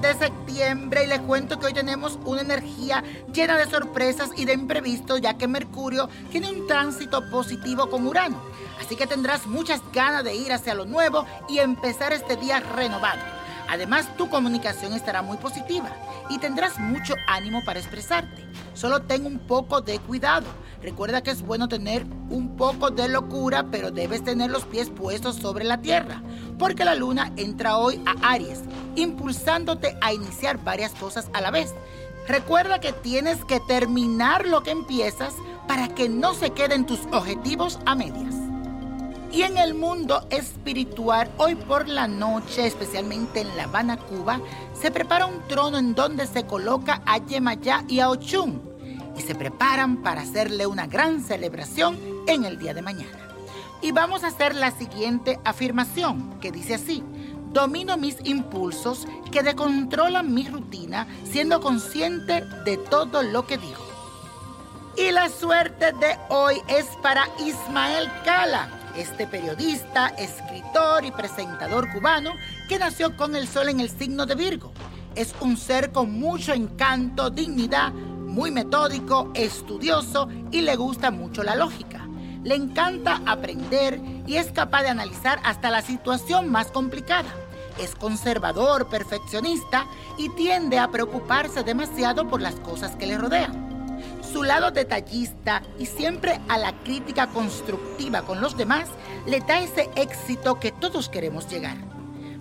de septiembre y les cuento que hoy tenemos una energía llena de sorpresas y de imprevistos ya que Mercurio tiene un tránsito positivo con Urano. Así que tendrás muchas ganas de ir hacia lo nuevo y empezar este día renovado. Además, tu comunicación estará muy positiva y tendrás mucho ánimo para expresarte. Solo ten un poco de cuidado. Recuerda que es bueno tener un poco de locura, pero debes tener los pies puestos sobre la tierra, porque la luna entra hoy a Aries, impulsándote a iniciar varias cosas a la vez. Recuerda que tienes que terminar lo que empiezas para que no se queden tus objetivos a medias. Y en el mundo espiritual, hoy por la noche, especialmente en La Habana, Cuba, se prepara un trono en donde se coloca a Yemayá y a Ochun y se preparan para hacerle una gran celebración en el día de mañana. Y vamos a hacer la siguiente afirmación que dice así. Domino mis impulsos que decontrolan mi rutina siendo consciente de todo lo que digo. Y la suerte de hoy es para Ismael Cala este periodista, escritor y presentador cubano que nació con el sol en el signo de Virgo. Es un ser con mucho encanto, dignidad, muy metódico, estudioso y le gusta mucho la lógica. Le encanta aprender y es capaz de analizar hasta la situación más complicada. Es conservador, perfeccionista y tiende a preocuparse demasiado por las cosas que le rodean su lado detallista y siempre a la crítica constructiva con los demás le da ese éxito que todos queremos llegar.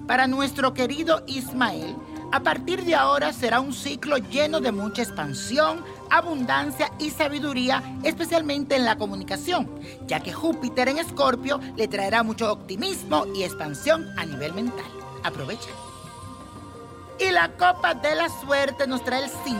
Para nuestro querido Ismael, a partir de ahora será un ciclo lleno de mucha expansión, abundancia y sabiduría, especialmente en la comunicación, ya que Júpiter en Escorpio le traerá mucho optimismo y expansión a nivel mental. Aprovecha. Y la copa de la suerte nos trae el 5,